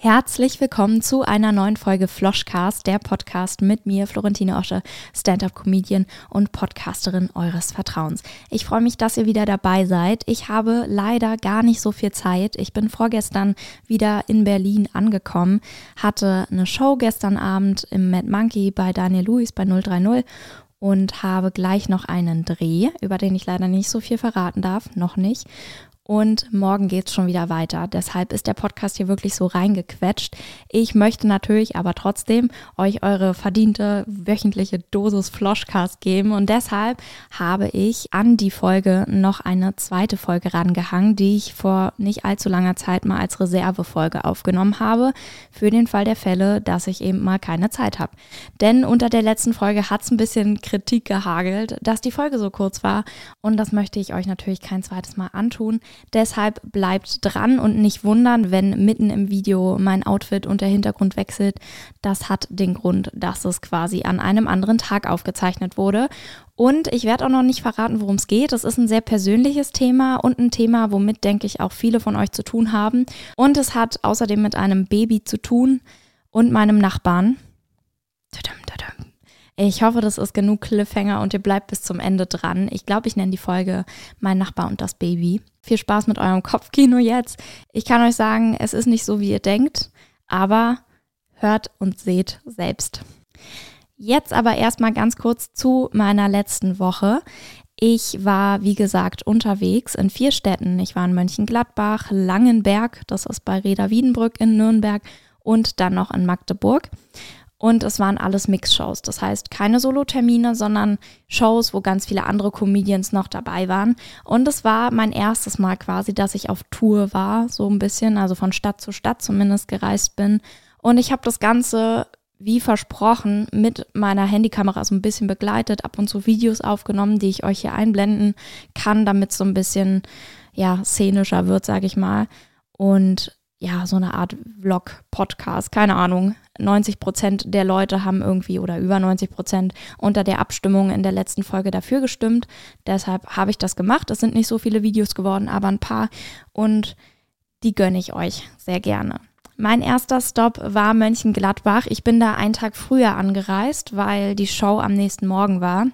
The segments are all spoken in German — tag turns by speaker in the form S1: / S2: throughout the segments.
S1: Herzlich willkommen zu einer neuen Folge Floschcast, der Podcast mit mir, Florentine Osche, Stand-up-Comedian und Podcasterin eures Vertrauens. Ich freue mich, dass ihr wieder dabei seid. Ich habe leider gar nicht so viel Zeit. Ich bin vorgestern wieder in Berlin angekommen, hatte eine Show gestern Abend im Mad Monkey bei Daniel Lewis bei 030 und habe gleich noch einen Dreh, über den ich leider nicht so viel verraten darf, noch nicht. Und morgen geht es schon wieder weiter. Deshalb ist der Podcast hier wirklich so reingequetscht. Ich möchte natürlich aber trotzdem euch eure verdiente wöchentliche Dosis Floschcast geben. Und deshalb habe ich an die Folge noch eine zweite Folge rangehangen, die ich vor nicht allzu langer Zeit mal als Reservefolge aufgenommen habe. Für den Fall der Fälle, dass ich eben mal keine Zeit habe. Denn unter der letzten Folge hat es ein bisschen Kritik gehagelt, dass die Folge so kurz war. Und das möchte ich euch natürlich kein zweites Mal antun. Deshalb bleibt dran und nicht wundern, wenn mitten im Video mein Outfit und der Hintergrund wechselt. Das hat den Grund, dass es quasi an einem anderen Tag aufgezeichnet wurde. Und ich werde auch noch nicht verraten, worum es geht. Es ist ein sehr persönliches Thema und ein Thema, womit, denke ich, auch viele von euch zu tun haben. Und es hat außerdem mit einem Baby zu tun und meinem Nachbarn. Ich hoffe, das ist genug Cliffhanger und ihr bleibt bis zum Ende dran. Ich glaube, ich nenne die Folge Mein Nachbar und das Baby. Viel Spaß mit eurem Kopfkino jetzt. Ich kann euch sagen, es ist nicht so, wie ihr denkt, aber hört und seht selbst. Jetzt aber erstmal ganz kurz zu meiner letzten Woche. Ich war, wie gesagt, unterwegs in vier Städten. Ich war in Mönchengladbach, Langenberg, das ist bei Reda Wiedenbrück in Nürnberg und dann noch in Magdeburg. Und es waren alles Mix-Shows. Das heißt, keine Solo-Termine, sondern Shows, wo ganz viele andere Comedians noch dabei waren. Und es war mein erstes Mal quasi, dass ich auf Tour war, so ein bisschen, also von Stadt zu Stadt zumindest gereist bin. Und ich habe das Ganze, wie versprochen, mit meiner Handykamera so ein bisschen begleitet, ab und zu Videos aufgenommen, die ich euch hier einblenden kann, damit es so ein bisschen, ja, szenischer wird, sage ich mal. Und ja, so eine Art Vlog-Podcast, keine Ahnung. 90 Prozent der Leute haben irgendwie oder über 90 Prozent unter der Abstimmung in der letzten Folge dafür gestimmt. Deshalb habe ich das gemacht. Es sind nicht so viele Videos geworden, aber ein paar und die gönne ich euch sehr gerne. Mein erster Stop war Mönchengladbach. Ich bin da einen Tag früher angereist, weil die Show am nächsten Morgen war.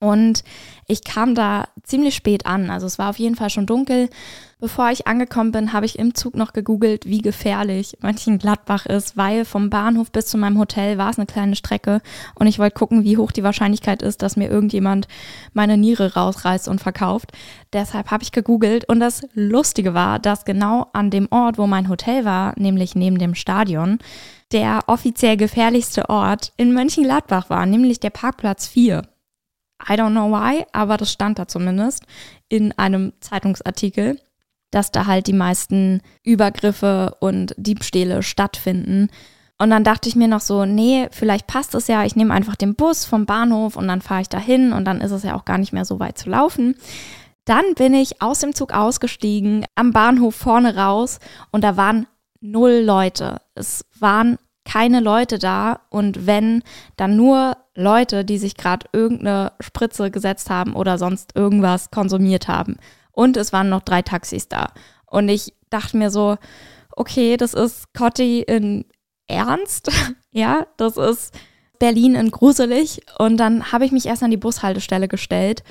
S1: Und ich kam da ziemlich spät an. Also es war auf jeden Fall schon dunkel. Bevor ich angekommen bin, habe ich im Zug noch gegoogelt, wie gefährlich Mönchengladbach ist, weil vom Bahnhof bis zu meinem Hotel war es eine kleine Strecke und ich wollte gucken, wie hoch die Wahrscheinlichkeit ist, dass mir irgendjemand meine Niere rausreißt und verkauft. Deshalb habe ich gegoogelt und das Lustige war, dass genau an dem Ort, wo mein Hotel war, nämlich neben dem Stadion, der offiziell gefährlichste Ort in Mönchengladbach war, nämlich der Parkplatz 4. I don't know why, aber das stand da zumindest in einem Zeitungsartikel, dass da halt die meisten Übergriffe und Diebstähle stattfinden. Und dann dachte ich mir noch so, nee, vielleicht passt es ja, ich nehme einfach den Bus vom Bahnhof und dann fahre ich da hin und dann ist es ja auch gar nicht mehr so weit zu laufen. Dann bin ich aus dem Zug ausgestiegen, am Bahnhof vorne raus und da waren null Leute. Es waren keine Leute da und wenn, dann nur Leute, die sich gerade irgendeine Spritze gesetzt haben oder sonst irgendwas konsumiert haben. Und es waren noch drei Taxis da. Und ich dachte mir so, okay, das ist Cotti in Ernst. ja, das ist Berlin in gruselig. Und dann habe ich mich erst an die Bushaltestelle gestellt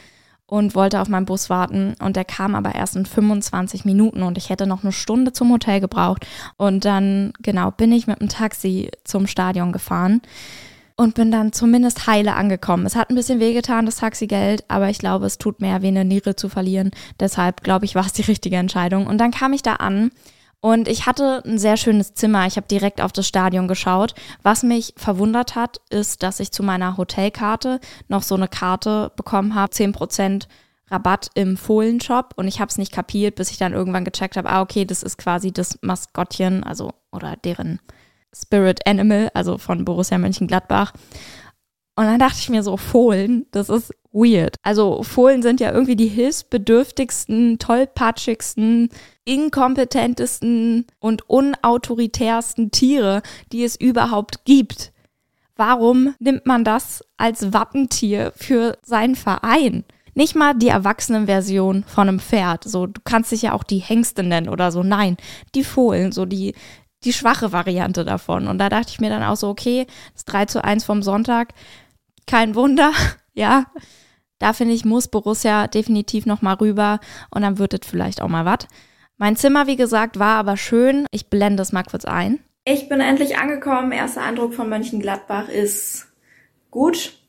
S1: und wollte auf meinen Bus warten. Und der kam aber erst in 25 Minuten und ich hätte noch eine Stunde zum Hotel gebraucht. Und dann, genau, bin ich mit dem Taxi zum Stadion gefahren und bin dann zumindest heile angekommen. Es hat ein bisschen wehgetan, das Taxigeld, aber ich glaube, es tut mehr, wie eine Niere zu verlieren. Deshalb, glaube ich, war es die richtige Entscheidung. Und dann kam ich da an und ich hatte ein sehr schönes Zimmer. Ich habe direkt auf das Stadion geschaut. Was mich verwundert hat, ist, dass ich zu meiner Hotelkarte noch so eine Karte bekommen habe, 10% Rabatt im Fohlenshop und ich habe es nicht kapiert, bis ich dann irgendwann gecheckt habe, ah okay, das ist quasi das Maskottchen, also oder deren Spirit Animal, also von Borussia Mönchengladbach. Und dann dachte ich mir so, Fohlen, das ist weird. Also Fohlen sind ja irgendwie die hilfsbedürftigsten, tollpatschigsten, inkompetentesten und unautoritärsten Tiere, die es überhaupt gibt. Warum nimmt man das als Wappentier für seinen Verein? Nicht mal die Erwachsenenversion von einem Pferd. So, du kannst dich ja auch die Hengste nennen oder so. Nein, die Fohlen, so die die schwache Variante davon. Und da dachte ich mir dann auch so, okay, das 3 zu 1 vom Sonntag, kein Wunder, ja. Da finde ich, muss Borussia definitiv nochmal rüber und dann wird es vielleicht auch mal was. Mein Zimmer, wie gesagt, war aber schön. Ich blende es mal kurz ein. Ich bin endlich angekommen. Erster Eindruck von Mönchengladbach ist gut.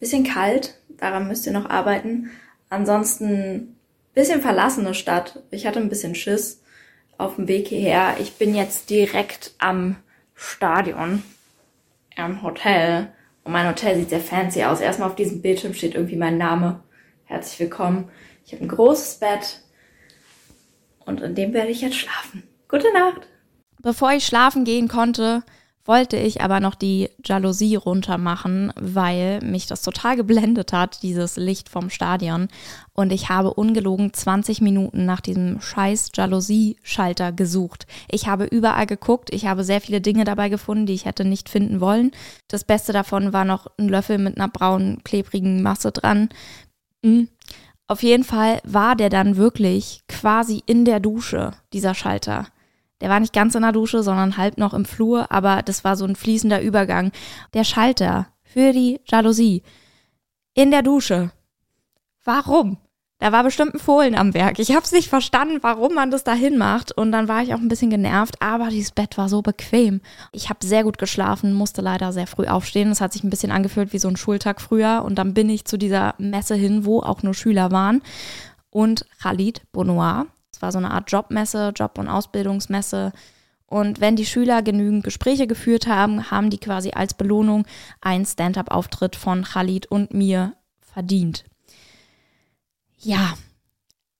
S1: Bisschen kalt. Daran müsst ihr noch arbeiten. Ansonsten bisschen verlassene Stadt. Ich hatte ein bisschen Schiss auf dem Weg hierher. Ich bin jetzt direkt am Stadion, am Hotel. Und mein Hotel sieht sehr fancy aus. Erstmal auf diesem Bildschirm steht irgendwie mein Name. Herzlich willkommen. Ich habe ein großes Bett und in dem werde ich jetzt schlafen. Gute Nacht. Bevor ich schlafen gehen konnte, wollte ich aber noch die Jalousie runter machen, weil mich das total geblendet hat, dieses Licht vom Stadion. Und ich habe ungelogen 20 Minuten nach diesem scheiß Jalousie-Schalter gesucht. Ich habe überall geguckt, ich habe sehr viele Dinge dabei gefunden, die ich hätte nicht finden wollen. Das Beste davon war noch ein Löffel mit einer braunen, klebrigen Masse dran. Mhm. Auf jeden Fall war der dann wirklich quasi in der Dusche, dieser Schalter. Der war nicht ganz in der Dusche, sondern halb noch im Flur, aber das war so ein fließender Übergang. Der Schalter für die Jalousie in der Dusche. Warum? Da war bestimmt ein Fohlen am Werk. Ich habe es nicht verstanden, warum man das dahin macht. Und dann war ich auch ein bisschen genervt, aber dieses Bett war so bequem. Ich habe sehr gut geschlafen, musste leider sehr früh aufstehen. Es hat sich ein bisschen angefühlt wie so ein Schultag früher. Und dann bin ich zu dieser Messe hin, wo auch nur Schüler waren. Und Khalid Bonoir, es war so eine Art Jobmesse, Job- und Ausbildungsmesse. Und wenn die Schüler genügend Gespräche geführt haben, haben die quasi als Belohnung einen Stand-up-Auftritt von Khalid und mir verdient. Ja,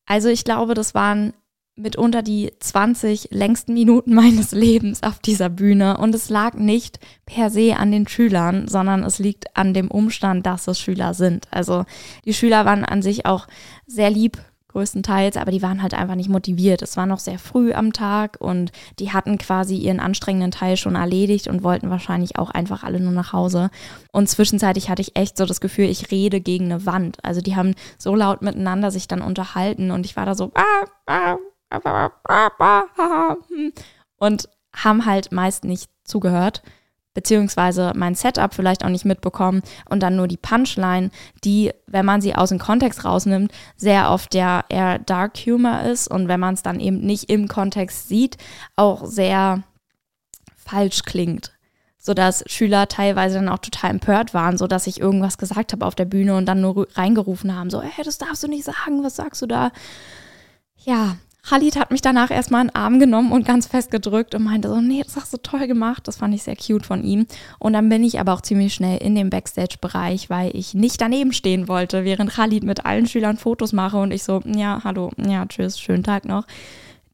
S1: also ich glaube, das waren mitunter die 20 längsten Minuten meines Lebens auf dieser Bühne. Und es lag nicht per se an den Schülern, sondern es liegt an dem Umstand, dass es Schüler sind. Also die Schüler waren an sich auch sehr lieb größtenteils, aber die waren halt einfach nicht motiviert. Es war noch sehr früh am Tag und die hatten quasi ihren anstrengenden Teil schon erledigt und wollten wahrscheinlich auch einfach alle nur nach Hause. Und zwischenzeitlich hatte ich echt so das Gefühl, ich rede gegen eine Wand. Also die haben so laut miteinander sich dann unterhalten und ich war da so und haben halt meist nicht zugehört beziehungsweise mein Setup vielleicht auch nicht mitbekommen und dann nur die Punchline, die, wenn man sie aus dem Kontext rausnimmt, sehr oft der eher Dark Humor ist und wenn man es dann eben nicht im Kontext sieht, auch sehr falsch klingt sodass Schüler teilweise dann auch total empört waren, sodass ich irgendwas gesagt habe auf der Bühne und dann nur reingerufen haben, so, hey, das darfst du nicht sagen, was sagst du da? Ja, Khalid hat mich danach erstmal in den Arm genommen und ganz fest gedrückt und meinte so, nee, das hast du toll gemacht. Das fand ich sehr cute von ihm. Und dann bin ich aber auch ziemlich schnell in den Backstage-Bereich, weil ich nicht daneben stehen wollte, während Khalid mit allen Schülern Fotos mache und ich so, ja, hallo, ja, tschüss, schönen Tag noch.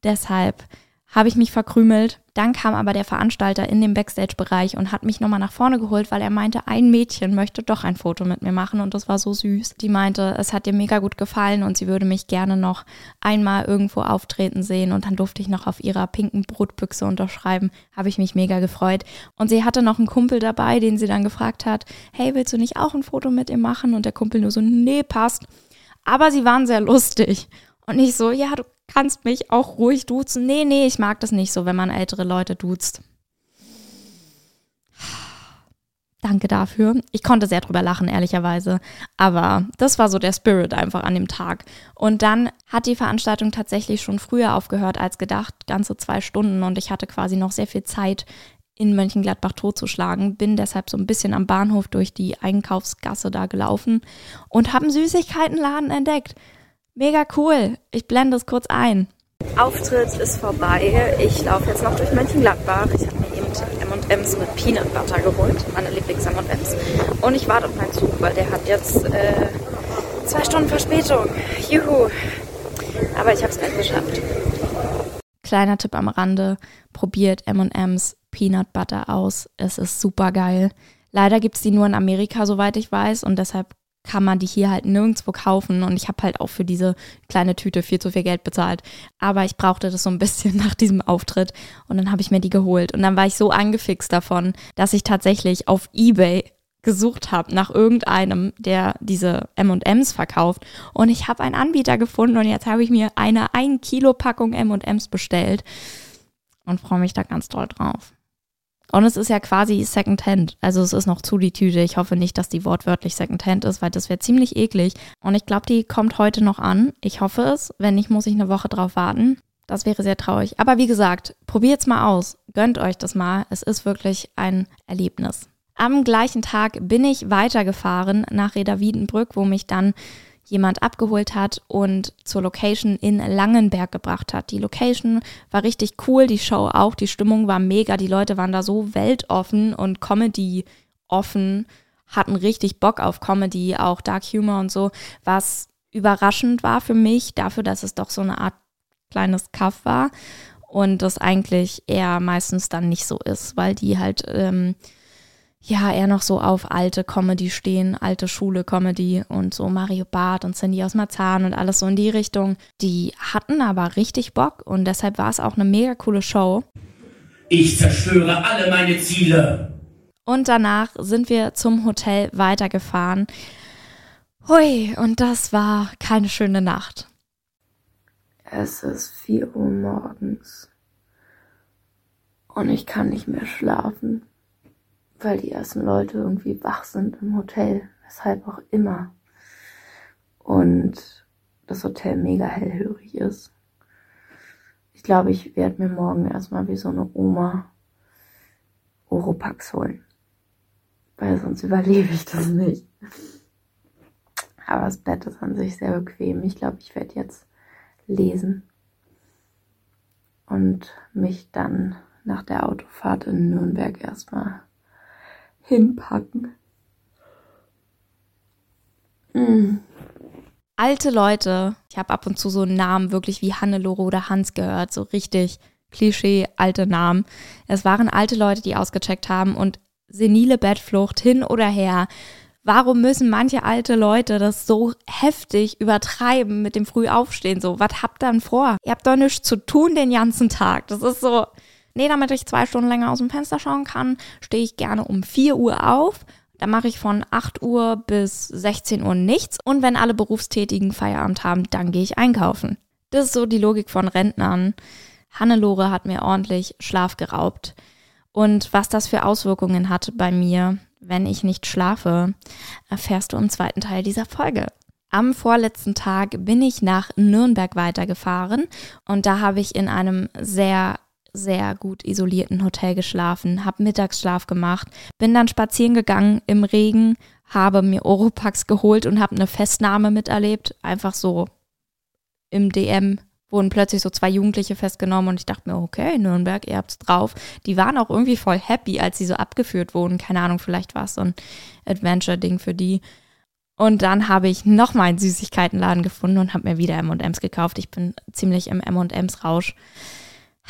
S1: Deshalb habe ich mich verkrümelt. Dann kam aber der Veranstalter in den Backstage-Bereich und hat mich nochmal nach vorne geholt, weil er meinte, ein Mädchen möchte doch ein Foto mit mir machen und das war so süß. Die meinte, es hat ihr mega gut gefallen und sie würde mich gerne noch einmal irgendwo auftreten sehen und dann durfte ich noch auf ihrer pinken Brotbüchse unterschreiben. Habe ich mich mega gefreut. Und sie hatte noch einen Kumpel dabei, den sie dann gefragt hat, hey, willst du nicht auch ein Foto mit ihr machen? Und der Kumpel nur so, nee, passt. Aber sie waren sehr lustig. Und ich so, ja, du kannst mich auch ruhig duzen. Nee, nee, ich mag das nicht so, wenn man ältere Leute duzt. Danke dafür. Ich konnte sehr drüber lachen, ehrlicherweise. Aber das war so der Spirit einfach an dem Tag. Und dann hat die Veranstaltung tatsächlich schon früher aufgehört als gedacht, ganze zwei Stunden. Und ich hatte quasi noch sehr viel Zeit, in Mönchengladbach totzuschlagen. Bin deshalb so ein bisschen am Bahnhof durch die Einkaufsgasse da gelaufen und habe einen Süßigkeitenladen entdeckt. Mega cool. Ich blende es kurz ein. Auftritt ist vorbei. Ich laufe jetzt noch durch Mönchengladbach. Ich habe mir eben M&M's mit Peanut Butter geholt, meine Lieblings-M&M's. Und ich warte auf meinen Zug, weil der hat jetzt äh, zwei Stunden Verspätung. Juhu. Aber ich habe es gleich geschafft. Kleiner Tipp am Rande, probiert M&M's Peanut Butter aus. Es ist super geil. Leider gibt es die nur in Amerika, soweit ich weiß, und deshalb kann man die hier halt nirgendwo kaufen und ich habe halt auch für diese kleine Tüte viel zu viel Geld bezahlt. Aber ich brauchte das so ein bisschen nach diesem Auftritt und dann habe ich mir die geholt und dann war ich so angefixt davon, dass ich tatsächlich auf eBay gesucht habe nach irgendeinem, der diese M&Ms verkauft und ich habe einen Anbieter gefunden und jetzt habe ich mir eine 1 Kilo Packung M&Ms bestellt und freue mich da ganz doll drauf. Und es ist ja quasi Secondhand. Also es ist noch zu die Tüte. Ich hoffe nicht, dass die wortwörtlich Secondhand ist, weil das wäre ziemlich eklig. Und ich glaube, die kommt heute noch an. Ich hoffe es. Wenn nicht, muss ich eine Woche drauf warten. Das wäre sehr traurig. Aber wie gesagt, probiert es mal aus. Gönnt euch das mal. Es ist wirklich ein Erlebnis. Am gleichen Tag bin ich weitergefahren nach Reda Wiedenbrück, wo mich dann jemand abgeholt hat und zur Location in Langenberg gebracht hat. Die Location war richtig cool, die Show auch, die Stimmung war mega, die Leute waren da so weltoffen und Comedy offen, hatten richtig Bock auf Comedy, auch Dark Humor und so, was überraschend war für mich, dafür, dass es doch so eine Art kleines Kaff war und das eigentlich eher meistens dann nicht so ist, weil die halt ähm, ja eher noch so auf alte Comedy stehen, alte Schule-Comedy und so Mario Barth und Cindy aus Marzahn und alles so in die Richtung. Die hatten aber richtig Bock und deshalb war es auch eine mega coole Show.
S2: Ich zerstöre alle meine Ziele.
S1: Und danach sind wir zum Hotel weitergefahren. Hui, und das war keine schöne Nacht.
S3: Es ist 4 Uhr morgens. Und ich kann nicht mehr schlafen weil die ersten Leute irgendwie wach sind im Hotel, weshalb auch immer. Und das Hotel mega hellhörig ist. Ich glaube, ich werde mir morgen erstmal wie so eine Oma Oropax holen. Weil sonst überlebe ich das nicht. Aber das Bett ist an sich sehr bequem. Ich glaube, ich werde jetzt lesen und mich dann nach der Autofahrt in Nürnberg erstmal hinpacken.
S1: Mm. Alte Leute, ich habe ab und zu so einen Namen wirklich wie Hannelore oder Hans gehört, so richtig Klischee, alte Namen. Es waren alte Leute, die ausgecheckt haben und senile Bettflucht hin oder her. Warum müssen manche alte Leute das so heftig übertreiben mit dem Frühaufstehen? So, was habt ihr denn vor? Ihr habt doch nichts zu tun den ganzen Tag. Das ist so, Nee, damit ich zwei Stunden länger aus dem Fenster schauen kann, stehe ich gerne um 4 Uhr auf. Dann mache ich von 8 Uhr bis 16 Uhr nichts. Und wenn alle Berufstätigen Feierabend haben, dann gehe ich einkaufen. Das ist so die Logik von Rentnern. Hannelore hat mir ordentlich Schlaf geraubt. Und was das für Auswirkungen hat bei mir, wenn ich nicht schlafe, erfährst du im zweiten Teil dieser Folge. Am vorletzten Tag bin ich nach Nürnberg weitergefahren und da habe ich in einem sehr sehr gut isolierten Hotel geschlafen, habe Mittagsschlaf gemacht, bin dann spazieren gegangen im Regen, habe mir Oropax geholt und habe eine Festnahme miterlebt. Einfach so im DM wurden plötzlich so zwei Jugendliche festgenommen und ich dachte mir, okay, Nürnberg, ihr habt's drauf. Die waren auch irgendwie voll happy, als sie so abgeführt wurden. Keine Ahnung, vielleicht war es so ein Adventure-Ding für die. Und dann habe ich noch mal einen Süßigkeitenladen gefunden und habe mir wieder M&M's gekauft. Ich bin ziemlich im M&M's Rausch.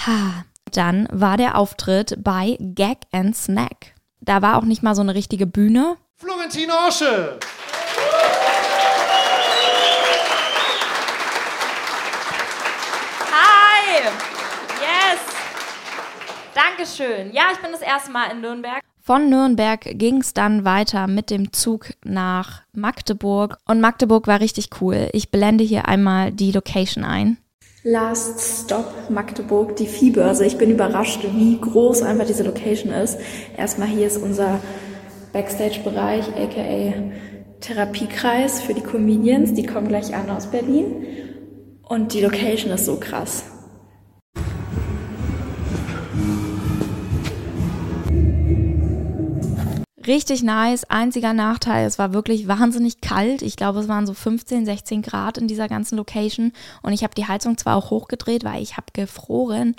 S1: Ha, dann war der Auftritt bei Gag and Snack. Da war auch nicht mal so eine richtige Bühne.
S4: Florentin Orsche!
S1: Hi! Yes! Dankeschön. Ja, ich bin das erste Mal in Nürnberg. Von Nürnberg ging es dann weiter mit dem Zug nach Magdeburg. Und Magdeburg war richtig cool. Ich blende hier einmal die Location ein.
S5: Last Stop Magdeburg, die Viehbörse. Ich bin überrascht, wie groß einfach diese Location ist. Erstmal hier ist unser Backstage-Bereich, aka Therapiekreis für die Comedians. Die kommen gleich an aus Berlin. Und die Location ist so krass.
S1: Richtig nice. Einziger Nachteil, es war wirklich wahnsinnig kalt. Ich glaube, es waren so 15, 16 Grad in dieser ganzen Location. Und ich habe die Heizung zwar auch hochgedreht, weil ich habe gefroren,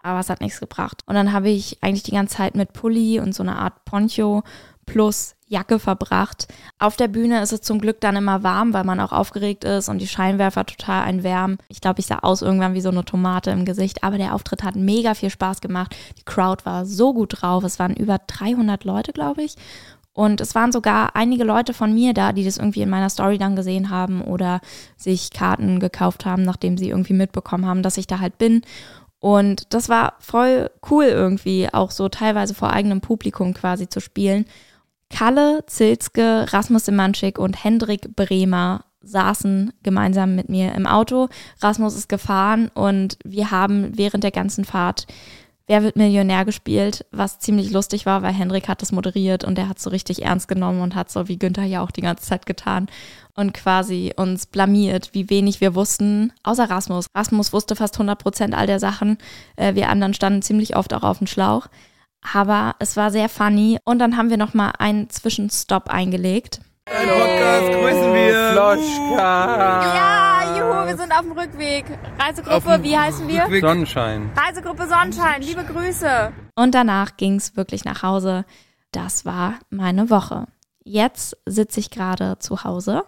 S1: aber es hat nichts gebracht. Und dann habe ich eigentlich die ganze Zeit mit Pulli und so einer Art Poncho plus Jacke verbracht. Auf der Bühne ist es zum Glück dann immer warm, weil man auch aufgeregt ist und die Scheinwerfer total einwärmen. Ich glaube, ich sah aus irgendwann wie so eine Tomate im Gesicht, aber der Auftritt hat mega viel Spaß gemacht. Die Crowd war so gut drauf. Es waren über 300 Leute, glaube ich. Und es waren sogar einige Leute von mir da, die das irgendwie in meiner Story dann gesehen haben oder sich Karten gekauft haben, nachdem sie irgendwie mitbekommen haben, dass ich da halt bin. Und das war voll cool irgendwie, auch so teilweise vor eigenem Publikum quasi zu spielen. Kalle Zilzke, Rasmus Semanschik und Hendrik Bremer saßen gemeinsam mit mir im Auto. Rasmus ist gefahren und wir haben während der ganzen Fahrt Wer wird Millionär gespielt, was ziemlich lustig war, weil Henrik hat das moderiert und der hat so richtig ernst genommen und hat so wie Günther ja auch die ganze Zeit getan und quasi uns blamiert, wie wenig wir wussten, außer Rasmus. Rasmus wusste fast 100 Prozent all der Sachen. Äh, wir anderen standen ziemlich oft auch auf dem Schlauch. Aber es war sehr funny und dann haben wir nochmal einen Zwischenstopp eingelegt.
S4: Ein Podcast grüßen wir.
S6: Floschka.
S1: Ja, juhu, wir sind auf dem Rückweg. Reisegruppe, wie heißen wir?
S4: Rückweg.
S6: Sonnenschein.
S1: Reisegruppe Sonnenschein, liebe Grüße. Und danach ging es wirklich nach Hause. Das war meine Woche. Jetzt sitze ich gerade zu Hause,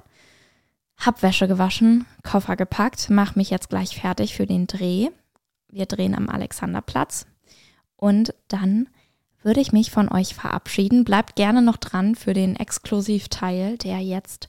S1: hab Wäsche gewaschen, Koffer gepackt, mache mich jetzt gleich fertig für den Dreh. Wir drehen am Alexanderplatz. Und dann würde ich mich von euch verabschieden. Bleibt gerne noch dran für den Exklusivteil, der jetzt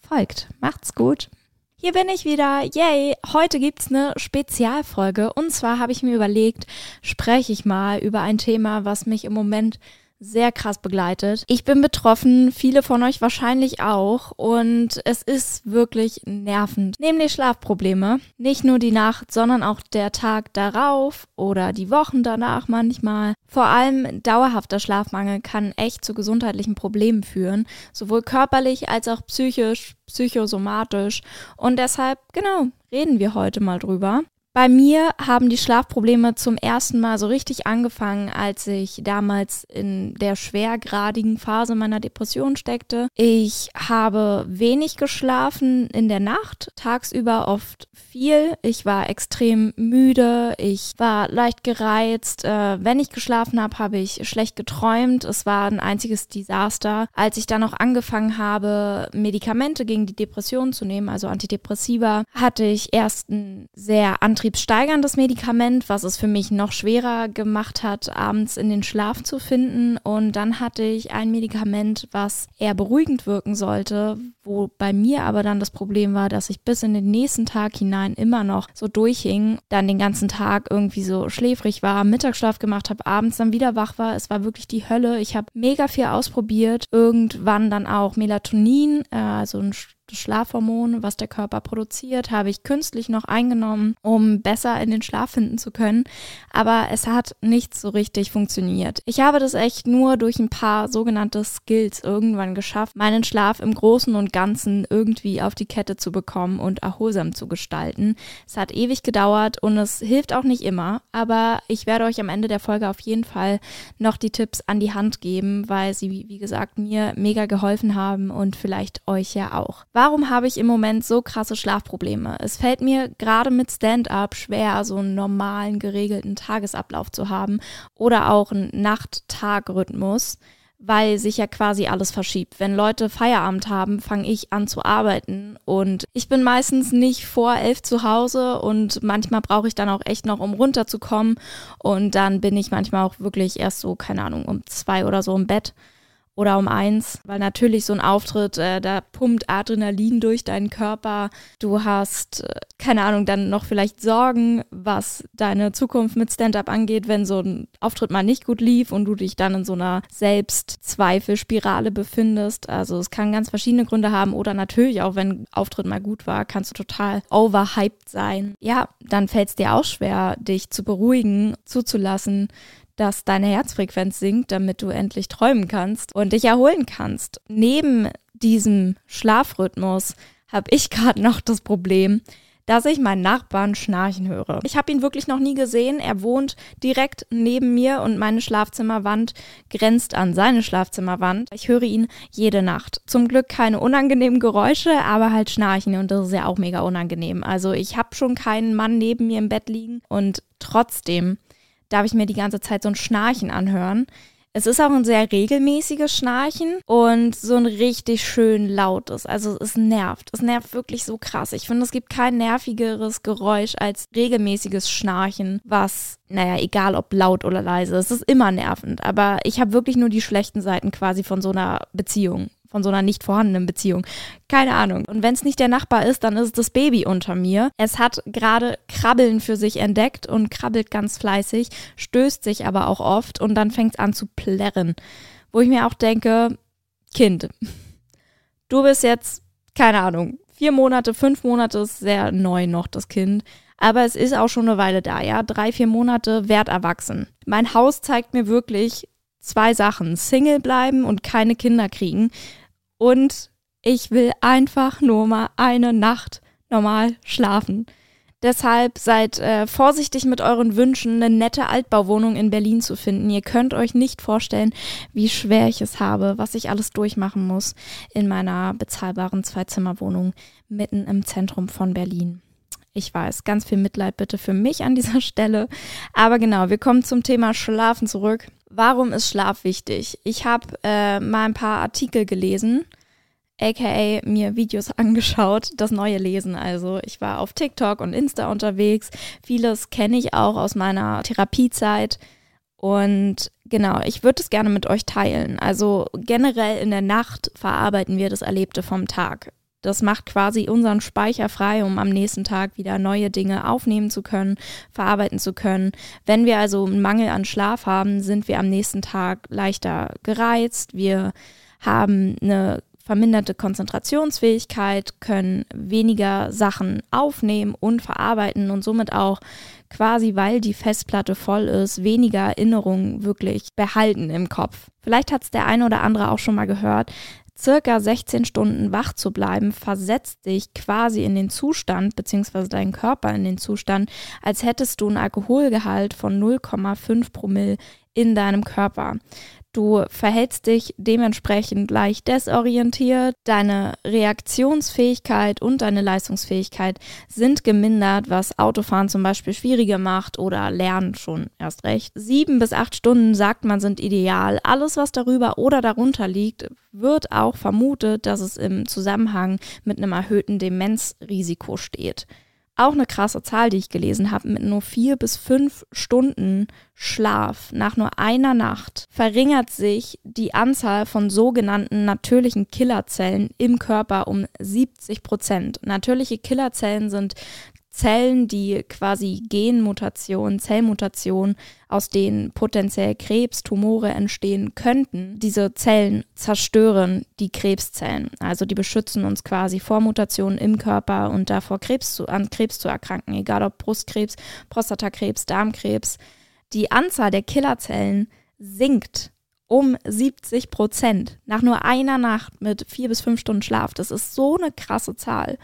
S1: folgt. Macht's gut. Hier bin ich wieder. Yay! Heute gibt's eine Spezialfolge. Und zwar habe ich mir überlegt, spreche ich mal über ein Thema, was mich im Moment sehr krass begleitet. Ich bin betroffen, viele von euch wahrscheinlich auch und es ist wirklich nervend. Nämlich Schlafprobleme. Nicht nur die Nacht, sondern auch der Tag darauf oder die Wochen danach manchmal. Vor allem dauerhafter Schlafmangel kann echt zu gesundheitlichen Problemen führen, sowohl körperlich als auch psychisch, psychosomatisch. Und deshalb, genau, reden wir heute mal drüber. Bei mir haben die Schlafprobleme zum ersten Mal so richtig angefangen, als ich damals in der schwergradigen Phase meiner Depression steckte. Ich habe wenig geschlafen in der Nacht, tagsüber oft viel. Ich war extrem müde, ich war leicht gereizt. Äh, wenn ich geschlafen habe, habe ich schlecht geträumt. Es war ein einziges Desaster. Als ich dann auch angefangen habe, Medikamente gegen die Depression zu nehmen, also Antidepressiva, hatte ich erst ein sehr antriebsvolles antriebssteigerndes Medikament, was es für mich noch schwerer gemacht hat, abends in den Schlaf zu finden. Und dann hatte ich ein Medikament, was eher beruhigend wirken sollte, wo bei mir aber dann das Problem war, dass ich bis in den nächsten Tag hinein immer noch so durchhing, dann den ganzen Tag irgendwie so schläfrig war, Mittagsschlaf gemacht habe, abends dann wieder wach war. Es war wirklich die Hölle. Ich habe mega viel ausprobiert. Irgendwann dann auch Melatonin, also ein das Schlafhormon, was der Körper produziert, habe ich künstlich noch eingenommen, um besser in den Schlaf finden zu können. Aber es hat nicht so richtig funktioniert. Ich habe das echt nur durch ein paar sogenannte Skills irgendwann geschafft, meinen Schlaf im Großen und Ganzen irgendwie auf die Kette zu bekommen und erholsam zu gestalten. Es hat ewig gedauert und es hilft auch nicht immer, aber ich werde euch am Ende der Folge auf jeden Fall noch die Tipps an die Hand geben, weil sie, wie gesagt, mir mega geholfen haben und vielleicht euch ja auch. Warum habe ich im Moment so krasse Schlafprobleme? Es fällt mir gerade mit Stand-up schwer, so einen normalen, geregelten Tagesablauf zu haben oder auch einen Nacht-Tag-Rhythmus weil sich ja quasi alles verschiebt. Wenn Leute Feierabend haben, fange ich an zu arbeiten und ich bin meistens nicht vor elf zu Hause und manchmal brauche ich dann auch echt noch, um runterzukommen und dann bin ich manchmal auch wirklich erst so, keine Ahnung, um zwei oder so im Bett oder um eins, weil natürlich so ein Auftritt, äh, da pumpt Adrenalin durch deinen Körper. Du hast, äh, keine Ahnung, dann noch vielleicht Sorgen, was deine Zukunft mit Stand-up angeht, wenn so ein Auftritt mal nicht gut lief und du dich dann in so einer Selbstzweifelspirale befindest. Also es kann ganz verschiedene Gründe haben oder natürlich auch, wenn Auftritt mal gut war, kannst du total overhyped sein. Ja, dann fällt es dir auch schwer, dich zu beruhigen, zuzulassen, dass deine Herzfrequenz sinkt, damit du endlich träumen kannst und dich erholen kannst. Neben diesem Schlafrhythmus habe ich gerade noch das Problem, dass ich meinen Nachbarn schnarchen höre. Ich habe ihn wirklich noch nie gesehen. Er wohnt direkt neben mir und meine Schlafzimmerwand grenzt an seine Schlafzimmerwand. Ich höre ihn jede Nacht. Zum Glück keine unangenehmen Geräusche, aber halt schnarchen und das ist ja auch mega unangenehm. Also ich habe schon keinen Mann neben mir im Bett liegen und trotzdem darf ich mir die ganze Zeit so ein Schnarchen anhören. Es ist auch ein sehr regelmäßiges Schnarchen und so ein richtig schön lautes. Also es nervt. Es nervt wirklich so krass. Ich finde, es gibt kein nervigeres Geräusch als regelmäßiges Schnarchen, was, naja, egal ob laut oder leise, es ist immer nervend. Aber ich habe wirklich nur die schlechten Seiten quasi von so einer Beziehung von so einer nicht vorhandenen Beziehung. Keine Ahnung. Und wenn es nicht der Nachbar ist, dann ist es das Baby unter mir. Es hat gerade Krabbeln für sich entdeckt und krabbelt ganz fleißig, stößt sich aber auch oft und dann fängt es an zu plärren. Wo ich mir auch denke, Kind, du bist jetzt, keine Ahnung, vier Monate, fünf Monate ist sehr neu noch das Kind. Aber es ist auch schon eine Weile da, ja. Drei, vier Monate, werd erwachsen. Mein Haus zeigt mir wirklich zwei Sachen. Single bleiben und keine Kinder kriegen. Und ich will einfach nur mal eine Nacht normal schlafen. Deshalb seid äh, vorsichtig mit euren Wünschen, eine nette Altbauwohnung in Berlin zu finden. Ihr könnt euch nicht vorstellen, wie schwer ich es habe, was ich alles durchmachen muss in meiner bezahlbaren Zweizimmerwohnung mitten im Zentrum von Berlin. Ich weiß, ganz viel Mitleid bitte für mich an dieser Stelle. Aber genau, wir kommen zum Thema Schlafen zurück. Warum ist Schlaf wichtig? Ich habe äh, mal ein paar Artikel gelesen aka mir Videos angeschaut, das neue Lesen. Also ich war auf TikTok und Insta unterwegs. Vieles kenne ich auch aus meiner Therapiezeit. Und genau, ich würde es gerne mit euch teilen. Also generell in der Nacht verarbeiten wir das Erlebte vom Tag. Das macht quasi unseren Speicher frei, um am nächsten Tag wieder neue Dinge aufnehmen zu können, verarbeiten zu können. Wenn wir also einen Mangel an Schlaf haben, sind wir am nächsten Tag leichter gereizt. Wir haben eine verminderte Konzentrationsfähigkeit, können weniger Sachen aufnehmen und verarbeiten und somit auch quasi, weil die Festplatte voll ist, weniger Erinnerungen wirklich behalten im Kopf. Vielleicht hat es der eine oder andere auch schon mal gehört. Circa 16 Stunden wach zu bleiben, versetzt dich quasi in den Zustand, beziehungsweise deinen Körper in den Zustand, als hättest du einen Alkoholgehalt von 0,5 Promille in deinem Körper. Du verhältst dich dementsprechend leicht desorientiert, deine Reaktionsfähigkeit und deine Leistungsfähigkeit sind gemindert, was Autofahren zum Beispiel schwieriger macht oder Lernen schon erst recht. Sieben bis acht Stunden sagt man sind ideal. Alles, was darüber oder darunter liegt, wird auch vermutet, dass es im Zusammenhang mit einem erhöhten Demenzrisiko steht auch eine krasse Zahl, die ich gelesen habe, mit nur vier bis fünf Stunden Schlaf nach nur einer Nacht verringert sich die Anzahl von sogenannten natürlichen Killerzellen im Körper um 70 Prozent. Natürliche Killerzellen sind Zellen, die quasi Genmutationen, Zellmutationen, aus denen potenziell Krebs, Tumore entstehen könnten, diese Zellen zerstören die Krebszellen. Also die beschützen uns quasi vor Mutationen im Körper und davor Krebs zu, an Krebs zu erkranken, egal ob Brustkrebs, Prostatakrebs, Darmkrebs. Die Anzahl der Killerzellen sinkt um 70 Prozent nach nur einer Nacht mit vier bis fünf Stunden Schlaf. Das ist so eine krasse Zahl.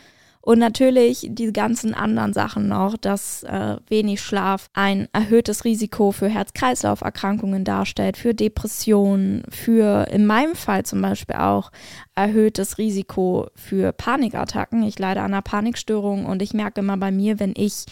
S1: Und natürlich die ganzen anderen Sachen noch, dass äh, wenig Schlaf ein erhöhtes Risiko für Herz-Kreislauf-Erkrankungen darstellt, für Depressionen, für in meinem Fall zum Beispiel auch erhöhtes Risiko für Panikattacken. Ich leide an einer Panikstörung und ich merke immer bei mir, wenn ich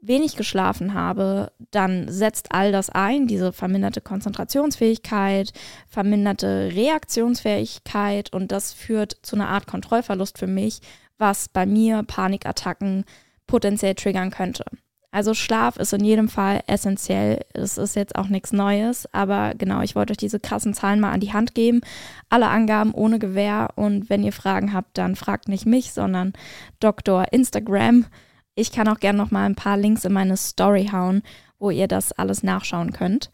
S1: wenig geschlafen habe, dann setzt all das ein, diese verminderte Konzentrationsfähigkeit, verminderte Reaktionsfähigkeit und das führt zu einer Art Kontrollverlust für mich, was bei mir Panikattacken potenziell triggern könnte. Also Schlaf ist in jedem Fall essentiell. Es ist jetzt auch nichts Neues, aber genau, ich wollte euch diese krassen Zahlen mal an die Hand geben. Alle Angaben ohne Gewähr und wenn ihr Fragen habt, dann fragt nicht mich, sondern Dr. Instagram. Ich kann auch gerne noch mal ein paar Links in meine Story hauen, wo ihr das alles nachschauen könnt.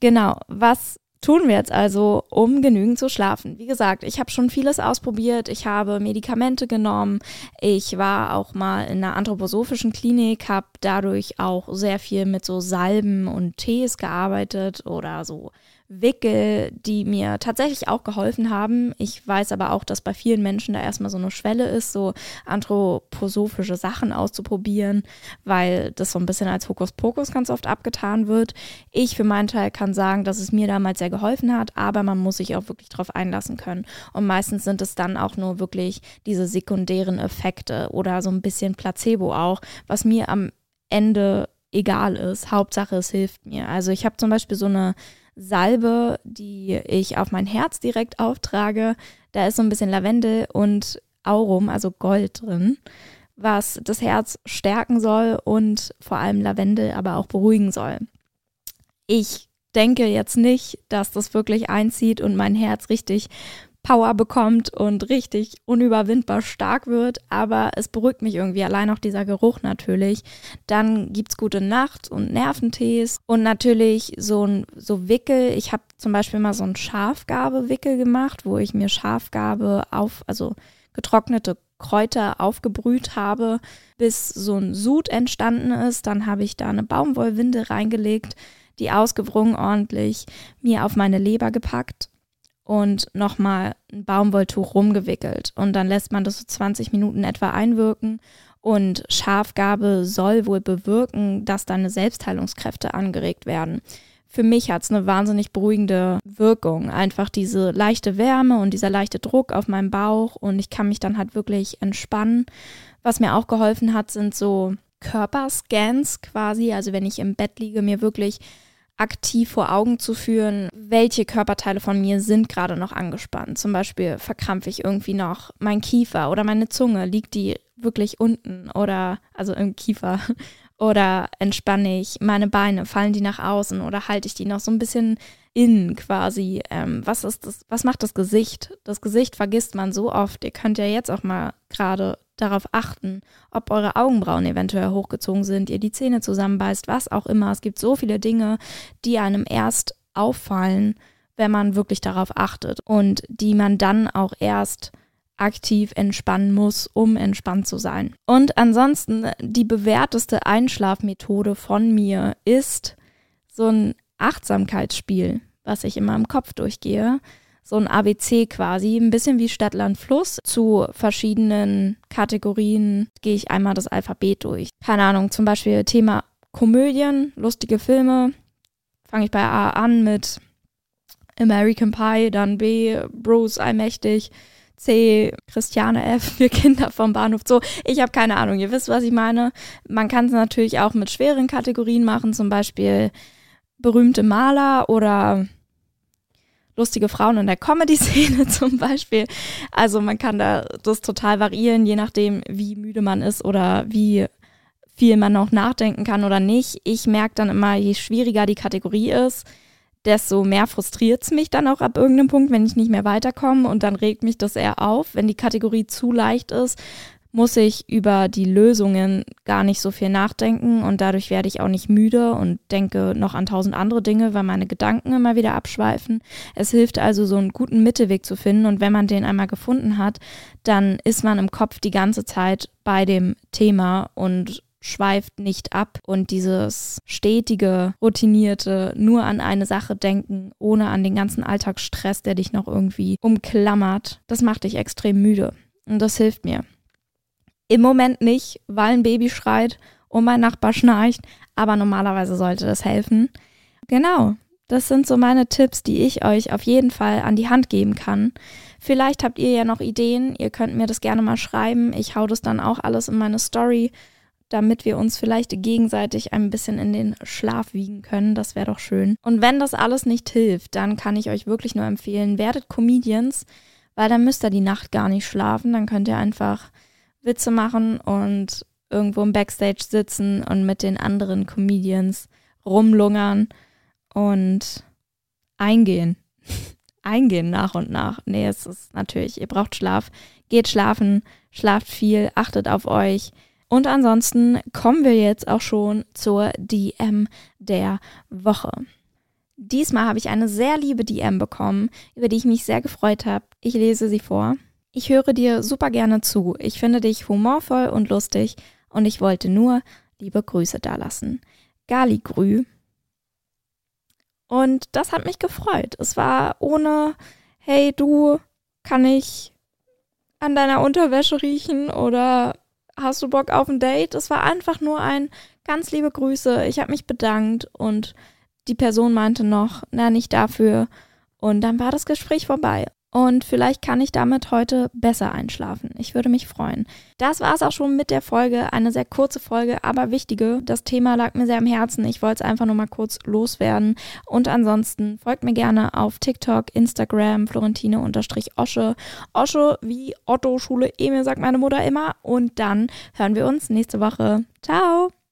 S1: Genau, was tun wir jetzt also, um genügend zu schlafen? Wie gesagt, ich habe schon vieles ausprobiert. Ich habe Medikamente genommen. Ich war auch mal in einer anthroposophischen Klinik, habe dadurch auch sehr viel mit so Salben und Tees gearbeitet oder so Wickel, die mir tatsächlich auch geholfen haben. Ich weiß aber auch, dass bei vielen Menschen da erstmal so eine Schwelle ist, so anthroposophische Sachen auszuprobieren, weil das so ein bisschen als Hokuspokus ganz oft abgetan wird. Ich für meinen Teil kann sagen, dass es mir damals sehr geholfen hat, aber man muss sich auch wirklich darauf einlassen können. Und meistens sind es dann auch nur wirklich diese sekundären Effekte oder so ein bisschen Placebo auch, was mir am Ende egal ist. Hauptsache, es hilft mir. Also ich habe zum Beispiel so eine Salbe, die ich auf mein Herz direkt auftrage. Da ist so ein bisschen Lavendel und Aurum, also Gold drin, was das Herz stärken soll und vor allem Lavendel aber auch beruhigen soll. Ich denke jetzt nicht, dass das wirklich einzieht und mein Herz richtig Power bekommt und richtig unüberwindbar stark wird, aber es beruhigt mich irgendwie, allein auch dieser Geruch natürlich. Dann gibt es gute Nacht- und Nerventees und natürlich so ein so Wickel. Ich habe zum Beispiel mal so ein Schafgabe-Wickel gemacht, wo ich mir Schafgabe auf, also getrocknete Kräuter aufgebrüht habe, bis so ein Sud entstanden ist. Dann habe ich da eine Baumwollwinde reingelegt, die ausgewrungen ordentlich, mir auf meine Leber gepackt und nochmal ein Baumwolltuch rumgewickelt. Und dann lässt man das so 20 Minuten etwa einwirken. Und Schafgabe soll wohl bewirken, dass deine Selbstheilungskräfte angeregt werden. Für mich hat es eine wahnsinnig beruhigende Wirkung. Einfach diese leichte Wärme und dieser leichte Druck auf meinem Bauch. Und ich kann mich dann halt wirklich entspannen. Was mir auch geholfen hat, sind so Körperscans quasi. Also wenn ich im Bett liege, mir wirklich aktiv vor Augen zu führen, welche Körperteile von mir sind gerade noch angespannt. Zum Beispiel verkrampfe ich irgendwie noch mein Kiefer oder meine Zunge, liegt die wirklich unten oder also im Kiefer oder entspanne ich meine Beine, fallen die nach außen oder halte ich die noch so ein bisschen innen quasi? Ähm, was ist das, was macht das Gesicht? Das Gesicht vergisst man so oft. Ihr könnt ja jetzt auch mal gerade darauf achten, ob eure Augenbrauen eventuell hochgezogen sind, ihr die Zähne zusammenbeißt, was auch immer. Es gibt so viele Dinge, die einem erst auffallen, wenn man wirklich darauf achtet und die man dann auch erst aktiv entspannen muss, um entspannt zu sein. Und ansonsten die bewährteste Einschlafmethode von mir ist so ein Achtsamkeitsspiel, was ich immer im Kopf durchgehe so ein ABC quasi, ein bisschen wie Stadt, Land, Fluss. Zu verschiedenen Kategorien gehe ich einmal das Alphabet durch. Keine Ahnung, zum Beispiel Thema Komödien, lustige Filme. Fange ich bei A an mit American Pie, dann B, Bruce Allmächtig, C, Christiane F, wir Kinder vom Bahnhof So, Ich habe keine Ahnung, ihr wisst, was ich meine. Man kann es natürlich auch mit schweren Kategorien machen, zum Beispiel berühmte Maler oder lustige Frauen in der Comedy-Szene zum Beispiel. Also man kann da das total variieren, je nachdem, wie müde man ist oder wie viel man noch nachdenken kann oder nicht. Ich merke dann immer, je schwieriger die Kategorie ist, desto mehr frustriert es mich dann auch ab irgendeinem Punkt, wenn ich nicht mehr weiterkomme und dann regt mich das eher auf. Wenn die Kategorie zu leicht ist, muss ich über die Lösungen gar nicht so viel nachdenken und dadurch werde ich auch nicht müde und denke noch an tausend andere Dinge, weil meine Gedanken immer wieder abschweifen. Es hilft also, so einen guten Mittelweg zu finden und wenn man den einmal gefunden hat, dann ist man im Kopf die ganze Zeit bei dem Thema und schweift nicht ab und dieses stetige, routinierte, nur an eine Sache denken, ohne an den ganzen Alltagsstress, der dich noch irgendwie umklammert, das macht dich extrem müde. Und das hilft mir. Im Moment nicht, weil ein Baby schreit und mein Nachbar schnarcht, aber normalerweise sollte das helfen. Genau, das sind so meine Tipps, die ich euch auf jeden Fall an die Hand geben kann. Vielleicht habt ihr ja noch Ideen, ihr könnt mir das gerne mal schreiben. Ich hau das dann auch alles in meine Story, damit wir uns vielleicht gegenseitig ein bisschen in den Schlaf wiegen können. Das wäre doch schön. Und wenn das alles nicht hilft, dann kann ich euch wirklich nur empfehlen, werdet Comedians, weil dann müsst ihr die Nacht gar nicht schlafen. Dann könnt ihr einfach Witze machen und irgendwo im Backstage sitzen und mit den anderen Comedians rumlungern und eingehen. eingehen nach und nach. Nee, es ist natürlich, ihr braucht Schlaf. Geht schlafen, schlaft viel, achtet auf euch. Und ansonsten kommen wir jetzt auch schon zur DM der Woche. Diesmal habe ich eine sehr liebe DM bekommen, über die ich mich sehr gefreut habe. Ich lese sie vor. Ich höre dir super gerne zu. Ich finde dich humorvoll und lustig und ich wollte nur liebe Grüße dalassen. Galigrü. Und das hat mich gefreut. Es war ohne, hey du, kann ich an deiner Unterwäsche riechen oder hast du Bock auf ein Date? Es war einfach nur ein ganz liebe Grüße. Ich habe mich bedankt und die Person meinte noch, na nicht dafür. Und dann war das Gespräch vorbei und vielleicht kann ich damit heute besser einschlafen. Ich würde mich freuen. Das war es auch schon mit der Folge. Eine sehr kurze Folge, aber wichtige. Das Thema lag mir sehr am Herzen. Ich wollte es einfach nur mal kurz loswerden. Und ansonsten folgt mir gerne auf TikTok, Instagram, Florentine-Osche. Osche wie Otto Schule Emil, sagt meine Mutter immer. Und dann hören wir uns nächste Woche. Ciao!